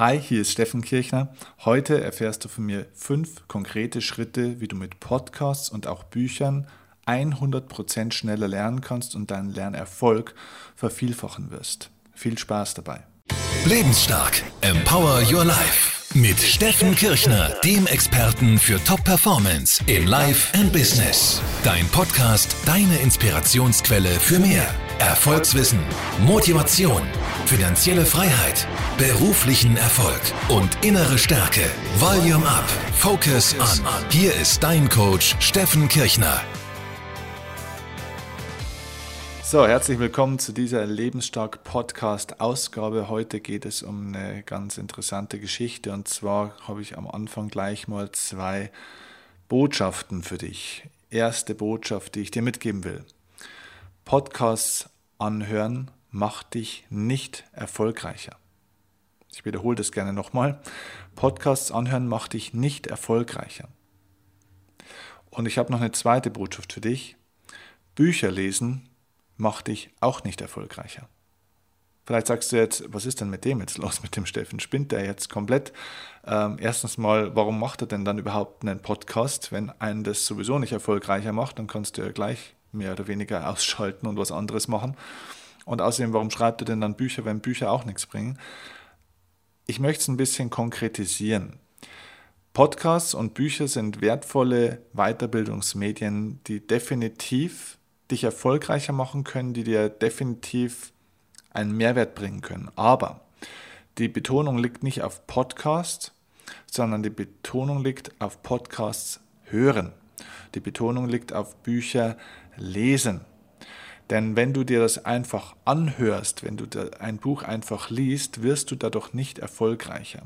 Hi, hier ist Steffen Kirchner. Heute erfährst du von mir fünf konkrete Schritte, wie du mit Podcasts und auch Büchern 100% schneller lernen kannst und deinen Lernerfolg vervielfachen wirst. Viel Spaß dabei. Lebensstark. Empower Your Life. Mit Steffen Kirchner, dem Experten für Top-Performance in Life and Business. Dein Podcast, deine Inspirationsquelle für mehr. Erfolgswissen, Motivation, finanzielle Freiheit, beruflichen Erfolg und innere Stärke. Volume Up, Focus On. Hier ist dein Coach Steffen Kirchner. So, herzlich willkommen zu dieser Lebensstark Podcast Ausgabe. Heute geht es um eine ganz interessante Geschichte und zwar habe ich am Anfang gleich mal zwei Botschaften für dich. Erste Botschaft, die ich dir mitgeben will. Podcasts anhören macht dich nicht erfolgreicher. Ich wiederhole das gerne nochmal. Podcasts anhören macht dich nicht erfolgreicher. Und ich habe noch eine zweite Botschaft für dich. Bücher lesen macht dich auch nicht erfolgreicher. Vielleicht sagst du jetzt, was ist denn mit dem jetzt los, mit dem Steffen? Spinnt der jetzt komplett? Ähm, erstens mal, warum macht er denn dann überhaupt einen Podcast? Wenn einen das sowieso nicht erfolgreicher macht, dann kannst du ja gleich mehr oder weniger ausschalten und was anderes machen. Und außerdem, warum schreibt er denn dann Bücher, wenn Bücher auch nichts bringen? Ich möchte es ein bisschen konkretisieren. Podcasts und Bücher sind wertvolle Weiterbildungsmedien, die definitiv dich erfolgreicher machen können, die dir definitiv einen Mehrwert bringen können. Aber die Betonung liegt nicht auf Podcast, sondern die Betonung liegt auf Podcasts hören. Die Betonung liegt auf Bücher lesen. Denn wenn du dir das einfach anhörst, wenn du ein Buch einfach liest, wirst du dadurch nicht erfolgreicher.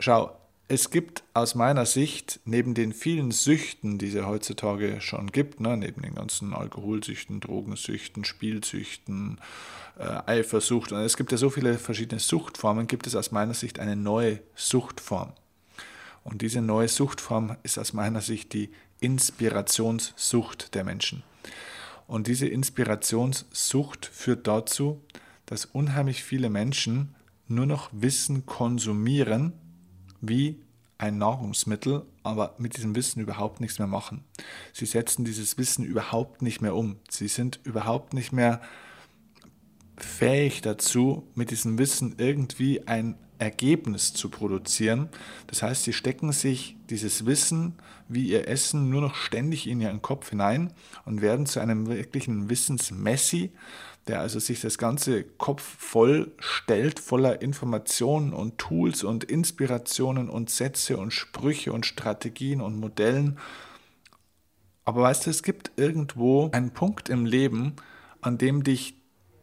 Schau, es gibt aus meiner Sicht neben den vielen Süchten, die es heutzutage schon gibt, ne, neben den ganzen Alkoholsüchten, Drogensüchten, Spielsüchten, äh, Eifersucht, und es gibt ja so viele verschiedene Suchtformen, gibt es aus meiner Sicht eine neue Suchtform. Und diese neue Suchtform ist aus meiner Sicht die Inspirationssucht der Menschen. Und diese Inspirationssucht führt dazu, dass unheimlich viele Menschen nur noch Wissen konsumieren, wie ein Nahrungsmittel, aber mit diesem Wissen überhaupt nichts mehr machen. Sie setzen dieses Wissen überhaupt nicht mehr um. Sie sind überhaupt nicht mehr fähig dazu, mit diesem Wissen irgendwie ein Ergebnis zu produzieren. Das heißt, sie stecken sich dieses Wissen wie ihr Essen nur noch ständig in ihren Kopf hinein und werden zu einem wirklichen Wissensmessi, der also sich das ganze Kopf voll stellt, voller Informationen und Tools und Inspirationen und Sätze und Sprüche und Strategien und Modellen. Aber weißt du, es gibt irgendwo einen Punkt im Leben, an dem dich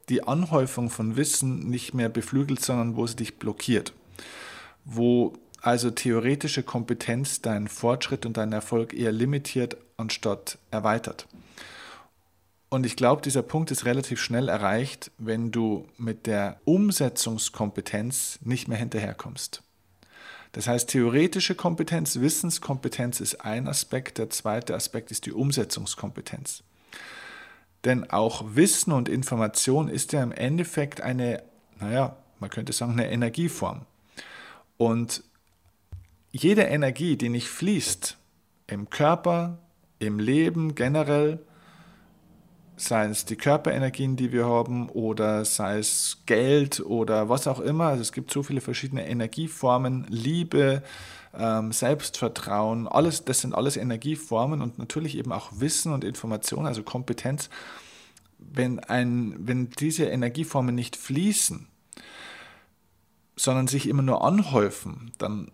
die Anhäufung von Wissen nicht mehr beflügelt, sondern wo sie dich blockiert. Wo also theoretische Kompetenz deinen Fortschritt und deinen Erfolg eher limitiert anstatt erweitert. Und ich glaube, dieser Punkt ist relativ schnell erreicht, wenn du mit der Umsetzungskompetenz nicht mehr hinterherkommst. Das heißt, theoretische Kompetenz, Wissenskompetenz ist ein Aspekt, der zweite Aspekt ist die Umsetzungskompetenz. Denn auch Wissen und Information ist ja im Endeffekt eine, naja, man könnte sagen, eine Energieform. Und jede Energie, die nicht fließt, im Körper, im Leben generell, sei es die Körperenergien, die wir haben, oder sei es Geld oder was auch immer. Also es gibt so viele verschiedene Energieformen, Liebe, ähm, Selbstvertrauen, alles, das sind alles Energieformen und natürlich eben auch Wissen und Information, also Kompetenz. Wenn, ein, wenn diese Energieformen nicht fließen, sondern sich immer nur anhäufen, dann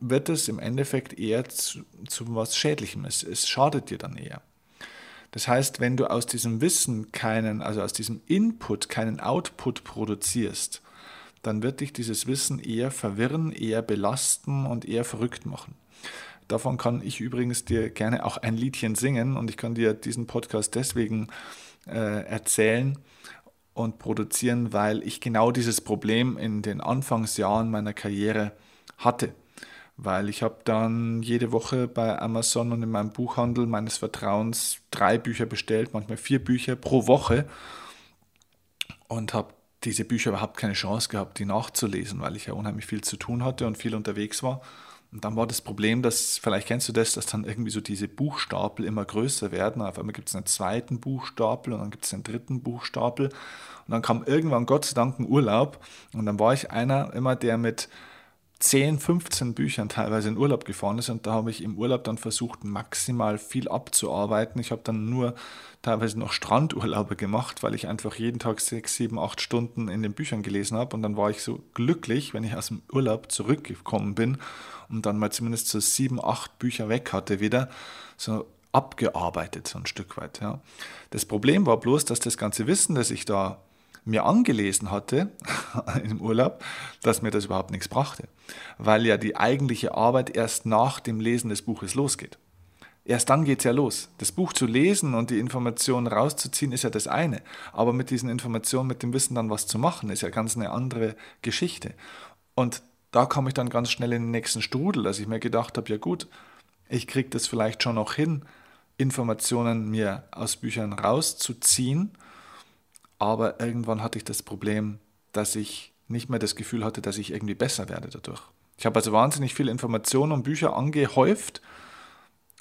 wird es im Endeffekt eher zu, zu was Schädlichem. Es, es schadet dir dann eher. Das heißt, wenn du aus diesem Wissen keinen, also aus diesem Input keinen Output produzierst, dann wird dich dieses Wissen eher verwirren, eher belasten und eher verrückt machen. Davon kann ich übrigens dir gerne auch ein Liedchen singen und ich kann dir diesen Podcast deswegen äh, erzählen und produzieren, weil ich genau dieses Problem in den Anfangsjahren meiner Karriere hatte weil ich habe dann jede Woche bei Amazon und in meinem Buchhandel meines Vertrauens drei Bücher bestellt, manchmal vier Bücher pro Woche und habe diese Bücher überhaupt keine Chance gehabt, die nachzulesen, weil ich ja unheimlich viel zu tun hatte und viel unterwegs war. Und dann war das Problem, dass, vielleicht kennst du das, dass dann irgendwie so diese Buchstapel immer größer werden. Auf einmal gibt es einen zweiten Buchstapel und dann gibt es einen dritten Buchstapel. Und dann kam irgendwann Gott sei Dank ein Urlaub. Und dann war ich einer immer, der mit 10, 15 Büchern teilweise in Urlaub gefahren ist und da habe ich im Urlaub dann versucht, maximal viel abzuarbeiten. Ich habe dann nur teilweise noch Strandurlaube gemacht, weil ich einfach jeden Tag 6, 7, 8 Stunden in den Büchern gelesen habe und dann war ich so glücklich, wenn ich aus dem Urlaub zurückgekommen bin und dann mal zumindest so 7, 8 Bücher weg hatte wieder, so abgearbeitet so ein Stück weit. Ja. Das Problem war bloß, dass das ganze Wissen, das ich da mir angelesen hatte im Urlaub, dass mir das überhaupt nichts brachte, weil ja die eigentliche Arbeit erst nach dem Lesen des Buches losgeht. Erst dann geht es ja los. Das Buch zu lesen und die Informationen rauszuziehen, ist ja das eine. Aber mit diesen Informationen, mit dem Wissen dann was zu machen, ist ja ganz eine andere Geschichte. Und da kam ich dann ganz schnell in den nächsten Strudel, dass ich mir gedacht habe, ja gut, ich kriege das vielleicht schon noch hin, Informationen mir aus Büchern rauszuziehen aber irgendwann hatte ich das Problem, dass ich nicht mehr das Gefühl hatte, dass ich irgendwie besser werde dadurch. Ich habe also wahnsinnig viele Informationen und Bücher angehäuft,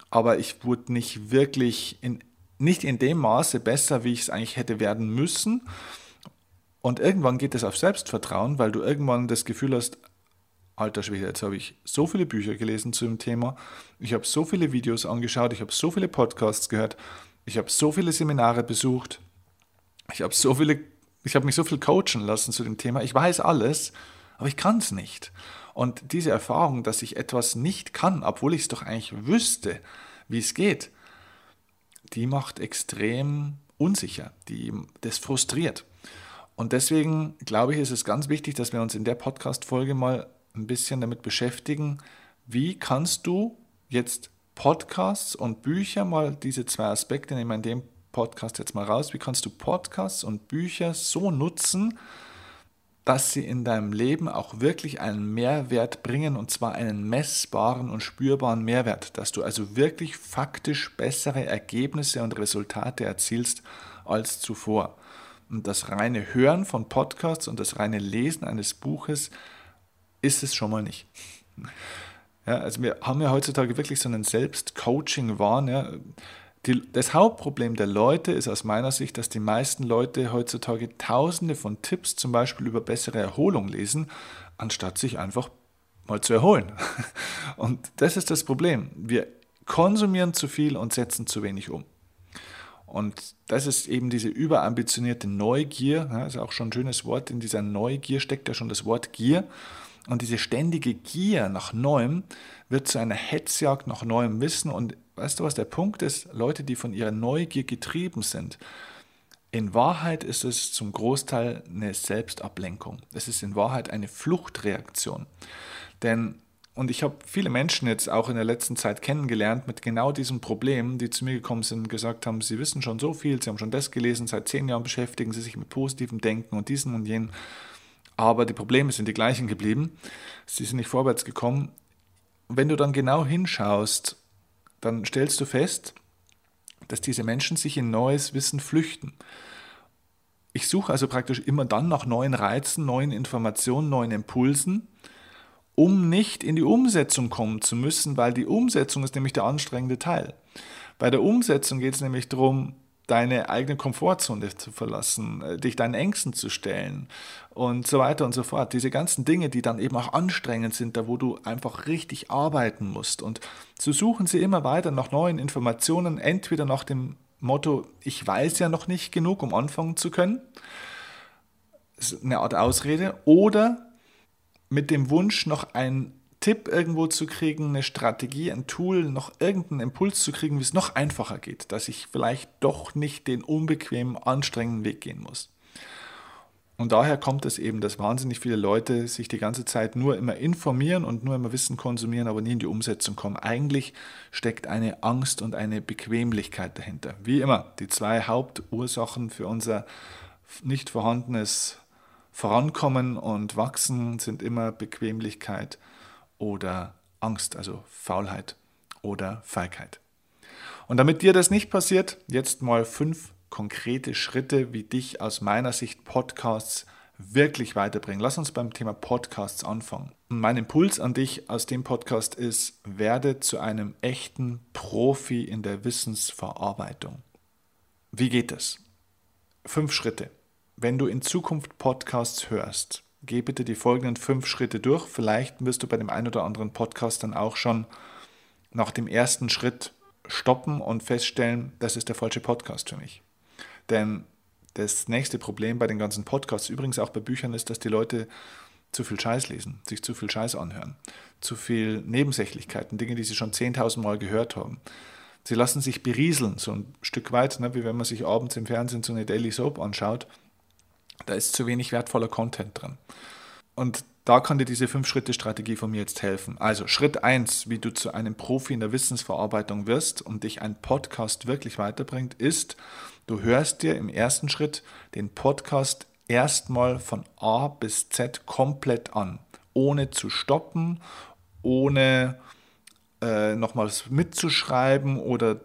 aber ich wurde nicht wirklich in, nicht in dem Maße besser, wie ich es eigentlich hätte werden müssen. Und irgendwann geht es auf Selbstvertrauen, weil du irgendwann das Gefühl hast, alter Schwede, jetzt habe ich so viele Bücher gelesen zu dem Thema, ich habe so viele Videos angeschaut, ich habe so viele Podcasts gehört, ich habe so viele Seminare besucht, ich habe so viele, ich habe mich so viel coachen lassen zu dem Thema. Ich weiß alles, aber ich kann es nicht. Und diese Erfahrung, dass ich etwas nicht kann, obwohl ich es doch eigentlich wüsste, wie es geht, die macht extrem unsicher, die, das frustriert. Und deswegen glaube ich, ist es ganz wichtig, dass wir uns in der Podcast-Folge mal ein bisschen damit beschäftigen, wie kannst du jetzt Podcasts und Bücher mal diese zwei Aspekte, nehmen in dem Podcast jetzt mal raus. Wie kannst du Podcasts und Bücher so nutzen, dass sie in deinem Leben auch wirklich einen Mehrwert bringen und zwar einen messbaren und spürbaren Mehrwert, dass du also wirklich faktisch bessere Ergebnisse und Resultate erzielst als zuvor. Und das reine Hören von Podcasts und das reine Lesen eines Buches ist es schon mal nicht. Ja, also wir haben ja heutzutage wirklich so einen Selbstcoaching-Wahn. Ja. Die, das Hauptproblem der Leute ist aus meiner Sicht, dass die meisten Leute heutzutage tausende von Tipps zum Beispiel über bessere Erholung lesen, anstatt sich einfach mal zu erholen. Und das ist das Problem. Wir konsumieren zu viel und setzen zu wenig um. Und das ist eben diese überambitionierte Neugier, ja, ist auch schon ein schönes Wort, in dieser Neugier steckt ja schon das Wort Gier. Und diese ständige Gier nach Neuem wird zu einer Hetzjagd nach neuem Wissen und weißt du, was der Punkt ist? Leute, die von ihrer Neugier getrieben sind. In Wahrheit ist es zum Großteil eine Selbstablenkung. Es ist in Wahrheit eine Fluchtreaktion. Denn, und ich habe viele Menschen jetzt auch in der letzten Zeit kennengelernt mit genau diesem Problem, die zu mir gekommen sind und gesagt haben, sie wissen schon so viel, sie haben schon das gelesen, seit zehn Jahren beschäftigen sie sich mit positivem Denken und diesen und jenen. Aber die Probleme sind die gleichen geblieben. Sie sind nicht vorwärts gekommen. Wenn du dann genau hinschaust dann stellst du fest, dass diese Menschen sich in neues Wissen flüchten. Ich suche also praktisch immer dann nach neuen Reizen, neuen Informationen, neuen Impulsen, um nicht in die Umsetzung kommen zu müssen, weil die Umsetzung ist nämlich der anstrengende Teil. Bei der Umsetzung geht es nämlich darum, deine eigene Komfortzone zu verlassen, äh, dich deinen Ängsten zu stellen und so weiter und so fort. Diese ganzen Dinge, die dann eben auch anstrengend sind, da wo du einfach richtig arbeiten musst. Und so suchen sie immer weiter nach neuen Informationen, entweder nach dem Motto, ich weiß ja noch nicht genug, um anfangen zu können, das ist eine Art Ausrede, oder mit dem Wunsch, noch ein Tipp irgendwo zu kriegen, eine Strategie, ein Tool, noch irgendeinen Impuls zu kriegen, wie es noch einfacher geht, dass ich vielleicht doch nicht den unbequemen, anstrengenden Weg gehen muss. Und daher kommt es eben, dass wahnsinnig viele Leute sich die ganze Zeit nur immer informieren und nur immer Wissen konsumieren, aber nie in die Umsetzung kommen. Eigentlich steckt eine Angst und eine Bequemlichkeit dahinter. Wie immer, die zwei Hauptursachen für unser nicht vorhandenes Vorankommen und Wachsen sind immer Bequemlichkeit oder Angst, also Faulheit oder Feigheit. Und damit dir das nicht passiert, jetzt mal fünf konkrete Schritte, wie dich aus meiner Sicht Podcasts wirklich weiterbringen. Lass uns beim Thema Podcasts anfangen. Mein Impuls an dich aus dem Podcast ist, werde zu einem echten Profi in der Wissensverarbeitung. Wie geht es? Fünf Schritte. Wenn du in Zukunft Podcasts hörst, geh bitte die folgenden fünf Schritte durch. Vielleicht wirst du bei dem einen oder anderen Podcast dann auch schon nach dem ersten Schritt stoppen und feststellen, das ist der falsche Podcast für mich. Denn das nächste Problem bei den ganzen Podcasts, übrigens auch bei Büchern, ist, dass die Leute zu viel Scheiß lesen, sich zu viel Scheiß anhören, zu viel Nebensächlichkeiten, Dinge, die sie schon 10.000 Mal gehört haben. Sie lassen sich berieseln, so ein Stück weit, ne, wie wenn man sich abends im Fernsehen so eine Daily Soap anschaut. Da ist zu wenig wertvoller Content drin. Und da kann dir diese Fünf-Schritte-Strategie von mir jetzt helfen. Also Schritt 1, wie du zu einem Profi in der Wissensverarbeitung wirst und dich ein Podcast wirklich weiterbringt, ist, du hörst dir im ersten Schritt den Podcast erstmal von A bis Z komplett an, ohne zu stoppen, ohne äh, nochmals mitzuschreiben oder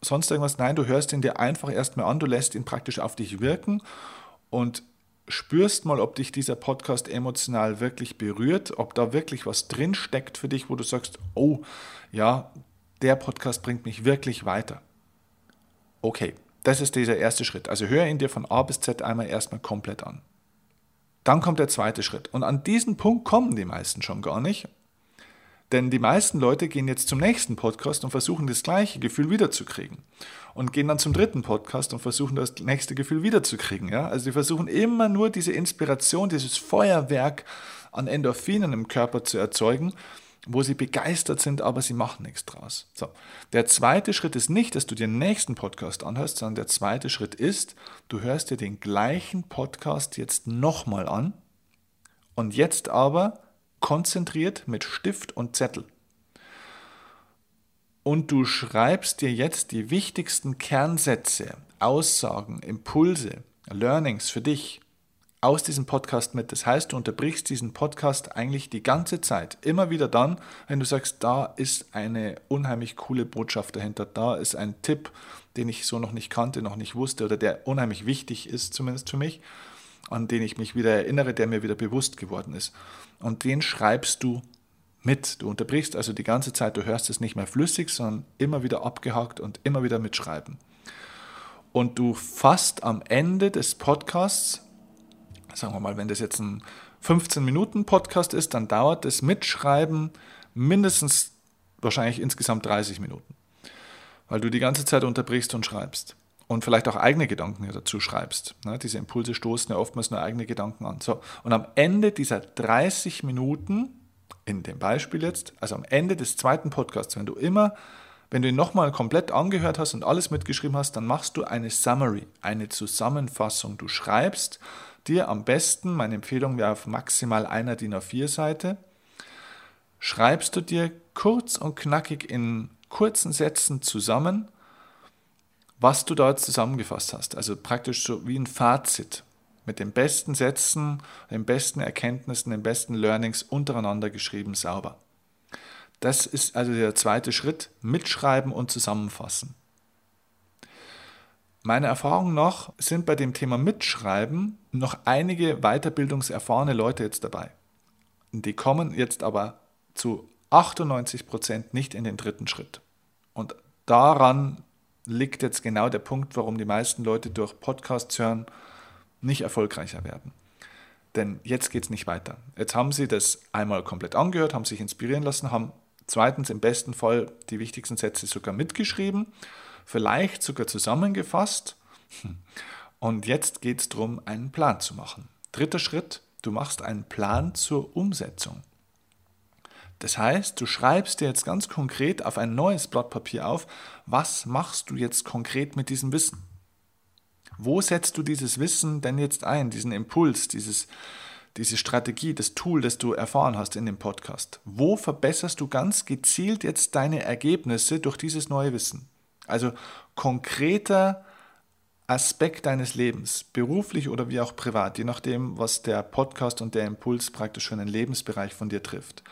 sonst irgendwas. Nein, du hörst ihn dir einfach erstmal an, du lässt ihn praktisch auf dich wirken und spürst mal, ob dich dieser Podcast emotional wirklich berührt, ob da wirklich was drin steckt für dich, wo du sagst, oh ja, der Podcast bringt mich wirklich weiter. Okay, das ist dieser erste Schritt. Also hör ihn dir von A bis Z einmal erstmal komplett an. Dann kommt der zweite Schritt. Und an diesen Punkt kommen die meisten schon gar nicht. Denn die meisten Leute gehen jetzt zum nächsten Podcast und versuchen das gleiche Gefühl wiederzukriegen. Und gehen dann zum dritten Podcast und versuchen das nächste Gefühl wiederzukriegen. Ja? Also die versuchen immer nur diese Inspiration, dieses Feuerwerk an Endorphinen im Körper zu erzeugen, wo sie begeistert sind, aber sie machen nichts draus. So. Der zweite Schritt ist nicht, dass du dir den nächsten Podcast anhörst, sondern der zweite Schritt ist, du hörst dir den gleichen Podcast jetzt nochmal an und jetzt aber konzentriert mit Stift und Zettel. Und du schreibst dir jetzt die wichtigsten Kernsätze, Aussagen, Impulse, Learnings für dich aus diesem Podcast mit. Das heißt, du unterbrichst diesen Podcast eigentlich die ganze Zeit. Immer wieder dann, wenn du sagst, da ist eine unheimlich coole Botschaft dahinter, da ist ein Tipp, den ich so noch nicht kannte, noch nicht wusste oder der unheimlich wichtig ist, zumindest für mich an den ich mich wieder erinnere, der mir wieder bewusst geworden ist. Und den schreibst du mit. Du unterbrichst also die ganze Zeit, du hörst es nicht mehr flüssig, sondern immer wieder abgehakt und immer wieder mitschreiben. Und du fasst am Ende des Podcasts, sagen wir mal, wenn das jetzt ein 15-Minuten-Podcast ist, dann dauert das Mitschreiben mindestens wahrscheinlich insgesamt 30 Minuten, weil du die ganze Zeit unterbrichst und schreibst und vielleicht auch eigene Gedanken dazu schreibst. Ne? Diese Impulse stoßen ja oftmals nur eigene Gedanken an. So, und am Ende dieser 30 Minuten, in dem Beispiel jetzt, also am Ende des zweiten Podcasts, wenn du immer, wenn du ihn nochmal komplett angehört hast und alles mitgeschrieben hast, dann machst du eine Summary, eine Zusammenfassung. Du schreibst dir am besten, meine Empfehlung wäre auf maximal einer DIN A4-Seite, schreibst du dir kurz und knackig in kurzen Sätzen zusammen, was du dort zusammengefasst hast. Also praktisch so wie ein Fazit mit den besten Sätzen, den besten Erkenntnissen, den besten Learnings untereinander geschrieben, sauber. Das ist also der zweite Schritt, mitschreiben und zusammenfassen. Meiner Erfahrung nach sind bei dem Thema Mitschreiben noch einige weiterbildungserfahrene Leute jetzt dabei. Die kommen jetzt aber zu 98 Prozent nicht in den dritten Schritt. Und daran liegt jetzt genau der Punkt, warum die meisten Leute durch Podcasts hören nicht erfolgreicher werden. Denn jetzt geht es nicht weiter. Jetzt haben sie das einmal komplett angehört, haben sich inspirieren lassen, haben zweitens im besten Fall die wichtigsten Sätze sogar mitgeschrieben, vielleicht sogar zusammengefasst. Und jetzt geht es darum, einen Plan zu machen. Dritter Schritt, du machst einen Plan zur Umsetzung. Das heißt, du schreibst dir jetzt ganz konkret auf ein neues Blatt Papier auf, was machst du jetzt konkret mit diesem Wissen? Wo setzt du dieses Wissen denn jetzt ein, diesen Impuls, dieses, diese Strategie, das Tool, das du erfahren hast in dem Podcast? Wo verbesserst du ganz gezielt jetzt deine Ergebnisse durch dieses neue Wissen? Also konkreter Aspekt deines Lebens, beruflich oder wie auch privat, je nachdem, was der Podcast und der Impuls praktisch für einen Lebensbereich von dir trifft.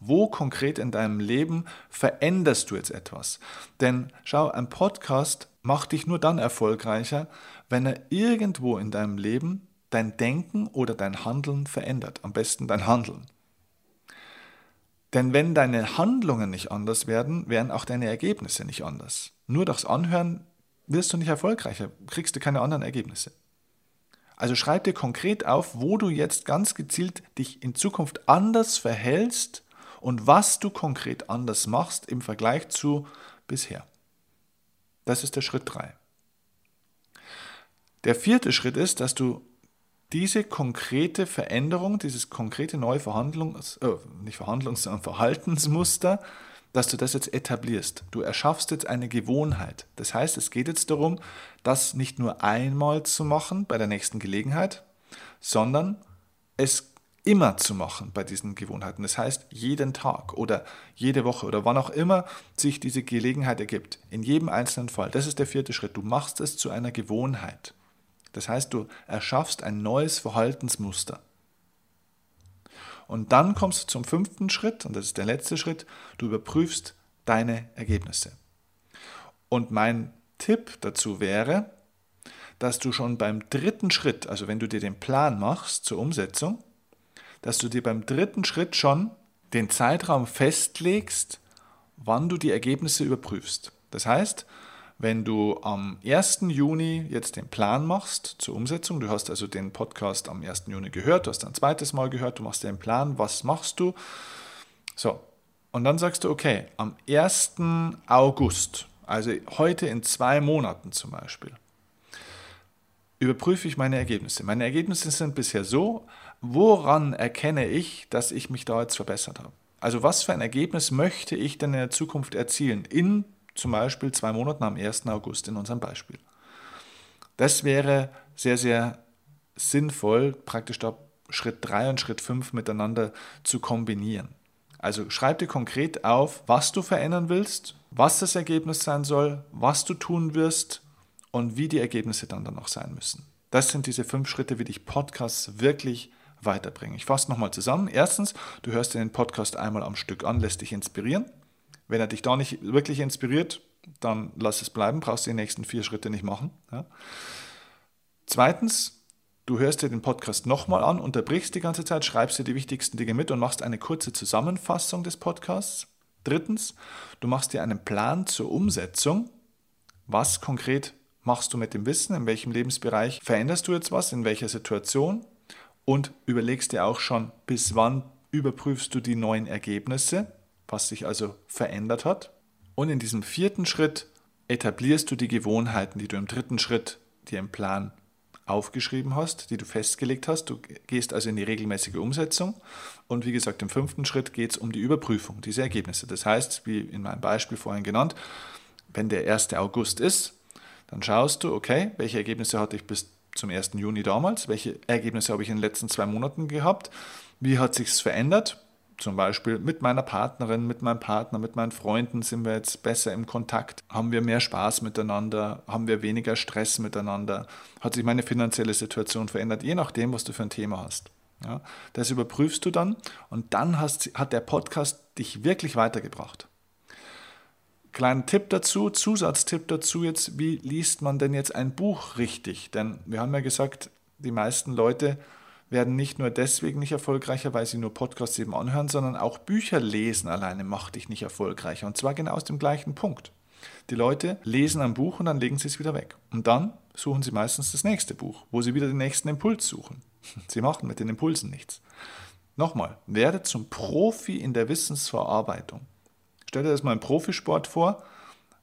Wo konkret in deinem Leben veränderst du jetzt etwas? Denn schau, ein Podcast macht dich nur dann erfolgreicher, wenn er irgendwo in deinem Leben dein Denken oder dein Handeln verändert. Am besten dein Handeln. Denn wenn deine Handlungen nicht anders werden, werden auch deine Ergebnisse nicht anders. Nur durchs Anhören wirst du nicht erfolgreicher, kriegst du keine anderen Ergebnisse. Also schreib dir konkret auf, wo du jetzt ganz gezielt dich in Zukunft anders verhältst und was du konkret anders machst im Vergleich zu bisher. Das ist der Schritt 3. Der vierte Schritt ist, dass du diese konkrete Veränderung, dieses konkrete neue Verhandlungs, äh, nicht Verhandlungs, sondern Verhaltensmuster, dass du das jetzt etablierst. Du erschaffst jetzt eine Gewohnheit. Das heißt, es geht jetzt darum, das nicht nur einmal zu machen bei der nächsten Gelegenheit, sondern es immer zu machen bei diesen Gewohnheiten. Das heißt, jeden Tag oder jede Woche oder wann auch immer sich diese Gelegenheit ergibt. In jedem einzelnen Fall. Das ist der vierte Schritt. Du machst es zu einer Gewohnheit. Das heißt, du erschaffst ein neues Verhaltensmuster. Und dann kommst du zum fünften Schritt, und das ist der letzte Schritt, du überprüfst deine Ergebnisse. Und mein Tipp dazu wäre, dass du schon beim dritten Schritt, also wenn du dir den Plan machst zur Umsetzung, dass du dir beim dritten Schritt schon den Zeitraum festlegst, wann du die Ergebnisse überprüfst. Das heißt, wenn du am 1. Juni jetzt den Plan machst zur Umsetzung, du hast also den Podcast am 1. Juni gehört, du hast ein zweites Mal gehört, du machst den Plan, was machst du? So, und dann sagst du, okay, am 1. August, also heute in zwei Monaten zum Beispiel, überprüfe ich meine Ergebnisse. Meine Ergebnisse sind bisher so, woran erkenne ich, dass ich mich da jetzt verbessert habe? Also was für ein Ergebnis möchte ich denn in der Zukunft erzielen in zum Beispiel zwei Monaten am 1. August in unserem Beispiel. Das wäre sehr, sehr sinnvoll, praktisch da Schritt 3 und Schritt 5 miteinander zu kombinieren. Also schreib dir konkret auf, was du verändern willst, was das Ergebnis sein soll, was du tun wirst und wie die Ergebnisse dann, dann noch sein müssen. Das sind diese fünf Schritte, wie dich Podcasts wirklich weiterbringen. Ich fasse nochmal zusammen. Erstens, du hörst dir den Podcast einmal am Stück an, lässt dich inspirieren. Wenn er dich da nicht wirklich inspiriert, dann lass es bleiben, brauchst die nächsten vier Schritte nicht machen. Ja. Zweitens, du hörst dir den Podcast nochmal an, unterbrichst die ganze Zeit, schreibst dir die wichtigsten Dinge mit und machst eine kurze Zusammenfassung des Podcasts. Drittens, du machst dir einen Plan zur Umsetzung. Was konkret machst du mit dem Wissen? In welchem Lebensbereich veränderst du jetzt was? In welcher Situation? Und überlegst dir auch schon, bis wann überprüfst du die neuen Ergebnisse? was sich also verändert hat. Und in diesem vierten Schritt etablierst du die Gewohnheiten, die du im dritten Schritt dir im Plan aufgeschrieben hast, die du festgelegt hast. Du gehst also in die regelmäßige Umsetzung. Und wie gesagt, im fünften Schritt geht es um die Überprüfung dieser Ergebnisse. Das heißt, wie in meinem Beispiel vorhin genannt, wenn der 1. August ist, dann schaust du, okay, welche Ergebnisse hatte ich bis zum 1. Juni damals, welche Ergebnisse habe ich in den letzten zwei Monaten gehabt, wie hat sich es verändert zum Beispiel mit meiner Partnerin, mit meinem Partner, mit meinen Freunden sind wir jetzt besser im Kontakt, haben wir mehr Spaß miteinander, haben wir weniger Stress miteinander, hat sich meine finanzielle Situation verändert, je nachdem, was du für ein Thema hast. Ja, das überprüfst du dann und dann hast, hat der Podcast dich wirklich weitergebracht. Kleinen Tipp dazu, Zusatztipp dazu jetzt, wie liest man denn jetzt ein Buch richtig? Denn wir haben ja gesagt, die meisten Leute werden nicht nur deswegen nicht erfolgreicher, weil sie nur Podcasts eben anhören, sondern auch Bücher lesen alleine macht dich nicht erfolgreicher. Und zwar genau aus dem gleichen Punkt. Die Leute lesen ein Buch und dann legen sie es wieder weg. Und dann suchen sie meistens das nächste Buch, wo sie wieder den nächsten Impuls suchen. Sie machen mit den Impulsen nichts. Nochmal, werde zum Profi in der Wissensverarbeitung. Stell dir das mal im Profisport vor.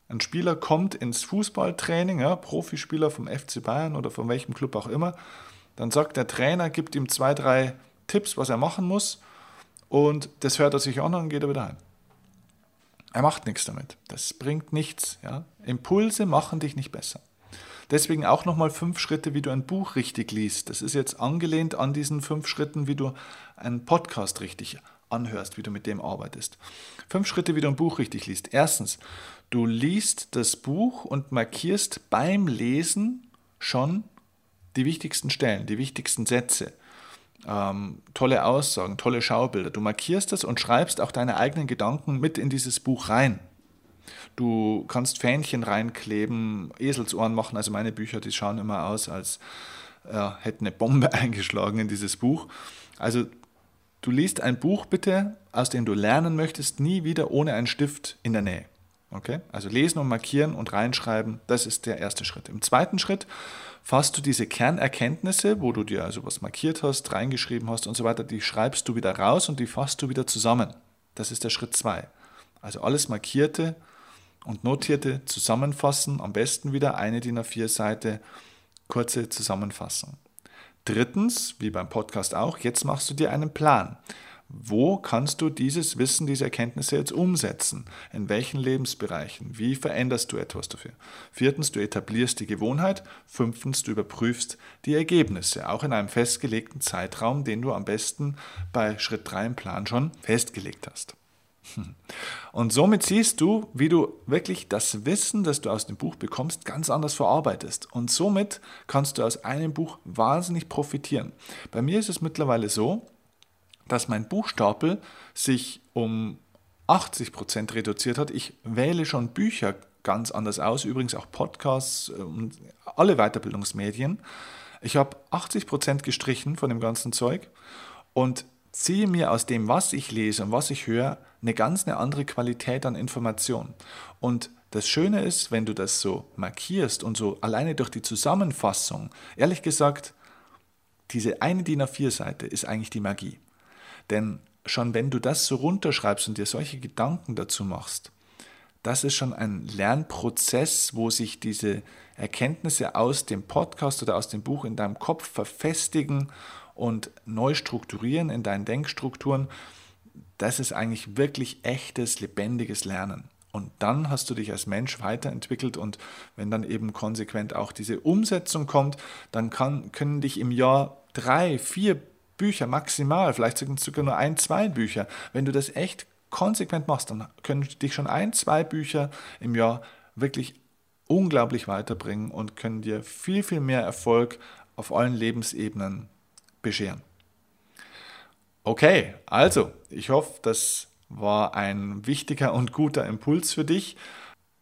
Ein Spieler kommt ins Fußballtraining, ja, Profispieler vom FC Bayern oder von welchem Club auch immer, dann sagt der Trainer, gibt ihm zwei, drei Tipps, was er machen muss und das hört er sich an und geht er wieder heim. Er macht nichts damit. Das bringt nichts. Ja? Impulse machen dich nicht besser. Deswegen auch nochmal fünf Schritte, wie du ein Buch richtig liest. Das ist jetzt angelehnt an diesen fünf Schritten, wie du einen Podcast richtig anhörst, wie du mit dem arbeitest. Fünf Schritte, wie du ein Buch richtig liest. Erstens, du liest das Buch und markierst beim Lesen schon die wichtigsten Stellen, die wichtigsten Sätze, ähm, tolle Aussagen, tolle Schaubilder. Du markierst das und schreibst auch deine eigenen Gedanken mit in dieses Buch rein. Du kannst Fähnchen reinkleben, Eselsohren machen. Also meine Bücher, die schauen immer aus, als äh, hätte eine Bombe eingeschlagen in dieses Buch. Also du liest ein Buch bitte, aus dem du lernen möchtest, nie wieder ohne einen Stift in der Nähe. Okay? Also lesen und markieren und reinschreiben, das ist der erste Schritt. Im zweiten Schritt fasst du diese Kernerkenntnisse, wo du dir also was markiert hast, reingeschrieben hast und so weiter, die schreibst du wieder raus und die fasst du wieder zusammen. Das ist der Schritt zwei. Also alles Markierte und Notierte zusammenfassen, am besten wieder eine DIN A4-Seite, kurze Zusammenfassung. Drittens, wie beim Podcast auch, jetzt machst du dir einen Plan. Wo kannst du dieses Wissen, diese Erkenntnisse jetzt umsetzen? In welchen Lebensbereichen? Wie veränderst du etwas dafür? Viertens, du etablierst die Gewohnheit. Fünftens, du überprüfst die Ergebnisse, auch in einem festgelegten Zeitraum, den du am besten bei Schritt 3 im Plan schon festgelegt hast. Und somit siehst du, wie du wirklich das Wissen, das du aus dem Buch bekommst, ganz anders verarbeitest. Und somit kannst du aus einem Buch wahnsinnig profitieren. Bei mir ist es mittlerweile so, dass mein Buchstapel sich um 80 Prozent reduziert hat. Ich wähle schon Bücher ganz anders aus, übrigens auch Podcasts äh, und alle Weiterbildungsmedien. Ich habe 80 Prozent gestrichen von dem ganzen Zeug und ziehe mir aus dem, was ich lese und was ich höre, eine ganz eine andere Qualität an Information. Und das Schöne ist, wenn du das so markierst und so alleine durch die Zusammenfassung, ehrlich gesagt, diese eine DIN A4-Seite ist eigentlich die Magie. Denn schon wenn du das so runterschreibst und dir solche Gedanken dazu machst, das ist schon ein Lernprozess, wo sich diese Erkenntnisse aus dem Podcast oder aus dem Buch in deinem Kopf verfestigen und neu strukturieren in deinen Denkstrukturen. Das ist eigentlich wirklich echtes, lebendiges Lernen. Und dann hast du dich als Mensch weiterentwickelt und wenn dann eben konsequent auch diese Umsetzung kommt, dann kann, können dich im Jahr drei, vier Bücher maximal, vielleicht sogar nur ein, zwei Bücher. Wenn du das echt konsequent machst, dann können dich schon ein, zwei Bücher im Jahr wirklich unglaublich weiterbringen und können dir viel, viel mehr Erfolg auf allen Lebensebenen bescheren. Okay, also ich hoffe, das war ein wichtiger und guter Impuls für dich.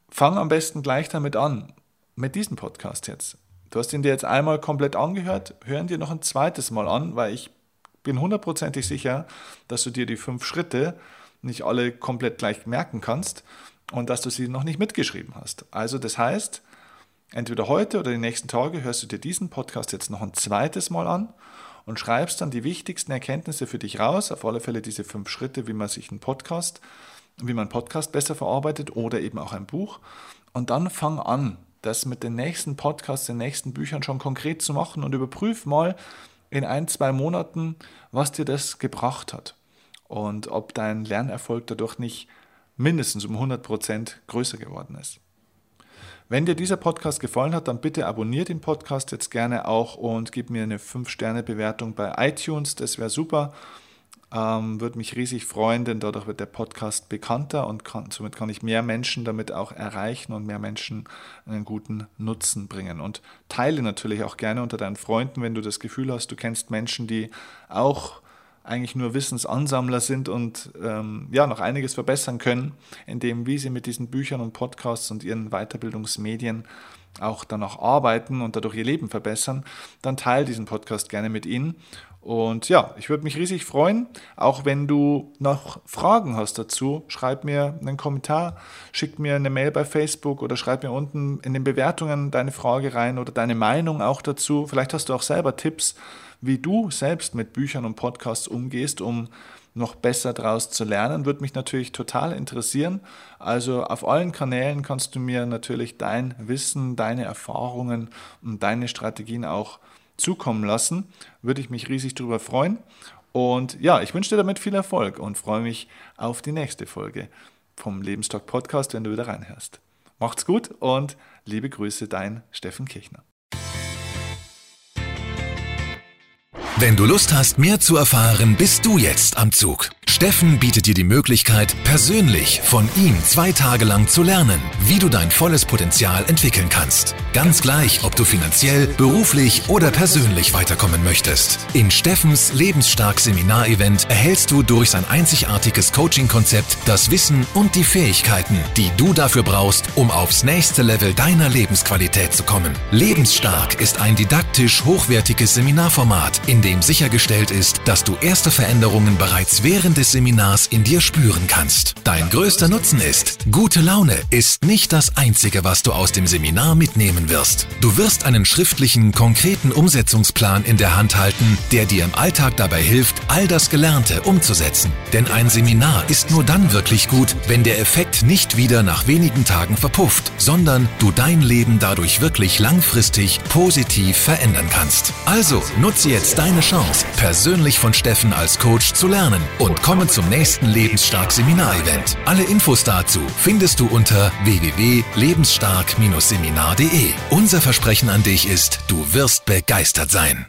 Fang am besten gleich damit an, mit diesem Podcast jetzt. Du hast ihn dir jetzt einmal komplett angehört, hören dir noch ein zweites Mal an, weil ich bin hundertprozentig sicher, dass du dir die fünf Schritte nicht alle komplett gleich merken kannst und dass du sie noch nicht mitgeschrieben hast. Also das heißt, entweder heute oder die nächsten Tage hörst du dir diesen Podcast jetzt noch ein zweites Mal an und schreibst dann die wichtigsten Erkenntnisse für dich raus, auf alle Fälle diese fünf Schritte, wie man sich einen Podcast, wie man einen Podcast besser verarbeitet oder eben auch ein Buch. Und dann fang an, das mit den nächsten Podcasts, den nächsten Büchern schon konkret zu machen und überprüf mal, in ein, zwei Monaten, was dir das gebracht hat und ob dein Lernerfolg dadurch nicht mindestens um 100 Prozent größer geworden ist. Wenn dir dieser Podcast gefallen hat, dann bitte abonniere den Podcast jetzt gerne auch und gib mir eine 5-Sterne-Bewertung bei iTunes. Das wäre super. Ähm, würde mich riesig freuen, denn dadurch wird der Podcast bekannter und kann, somit kann ich mehr Menschen damit auch erreichen und mehr Menschen einen guten Nutzen bringen. Und teile natürlich auch gerne unter deinen Freunden, wenn du das Gefühl hast, du kennst Menschen, die auch eigentlich nur Wissensansammler sind und ähm, ja noch einiges verbessern können, indem wie sie mit diesen Büchern und Podcasts und ihren Weiterbildungsmedien auch danach arbeiten und dadurch ihr Leben verbessern, dann teile diesen Podcast gerne mit ihnen und ja, ich würde mich riesig freuen. Auch wenn du noch Fragen hast dazu, schreib mir einen Kommentar, schick mir eine Mail bei Facebook oder schreib mir unten in den Bewertungen deine Frage rein oder deine Meinung auch dazu. Vielleicht hast du auch selber Tipps, wie du selbst mit Büchern und Podcasts umgehst, um noch besser daraus zu lernen, würde mich natürlich total interessieren. Also auf allen Kanälen kannst du mir natürlich dein Wissen, deine Erfahrungen und deine Strategien auch zukommen lassen. Würde ich mich riesig darüber freuen. Und ja, ich wünsche dir damit viel Erfolg und freue mich auf die nächste Folge vom Lebenstalk Podcast, wenn du wieder reinhörst. Macht's gut und liebe Grüße, dein Steffen Kirchner. Wenn du Lust hast, mehr zu erfahren, bist du jetzt am Zug. Steffen bietet dir die Möglichkeit, persönlich von ihm zwei Tage lang zu lernen, wie du dein volles Potenzial entwickeln kannst. Ganz gleich, ob du finanziell, beruflich oder persönlich weiterkommen möchtest. In Steffens Lebensstark Seminarevent erhältst du durch sein einzigartiges Coaching-Konzept das Wissen und die Fähigkeiten, die du dafür brauchst, um aufs nächste Level deiner Lebensqualität zu kommen. Lebensstark ist ein didaktisch hochwertiges Seminarformat, in dem sichergestellt ist, dass du erste Veränderungen bereits während des Seminars in dir spüren kannst. Dein größter Nutzen ist, gute Laune ist nicht das Einzige, was du aus dem Seminar mitnehmen wirst. Du wirst einen schriftlichen, konkreten Umsetzungsplan in der Hand halten, der dir im Alltag dabei hilft, all das Gelernte umzusetzen. Denn ein Seminar ist nur dann wirklich gut, wenn der Effekt nicht wieder nach wenigen Tagen verpufft, sondern du dein Leben dadurch wirklich langfristig positiv verändern kannst. Also nutze jetzt deine Chance, persönlich von Steffen als Coach zu lernen und Willkommen zum nächsten Lebensstark Seminarevent. Alle Infos dazu findest du unter www.lebensstark-seminar.de. Unser Versprechen an dich ist, du wirst begeistert sein.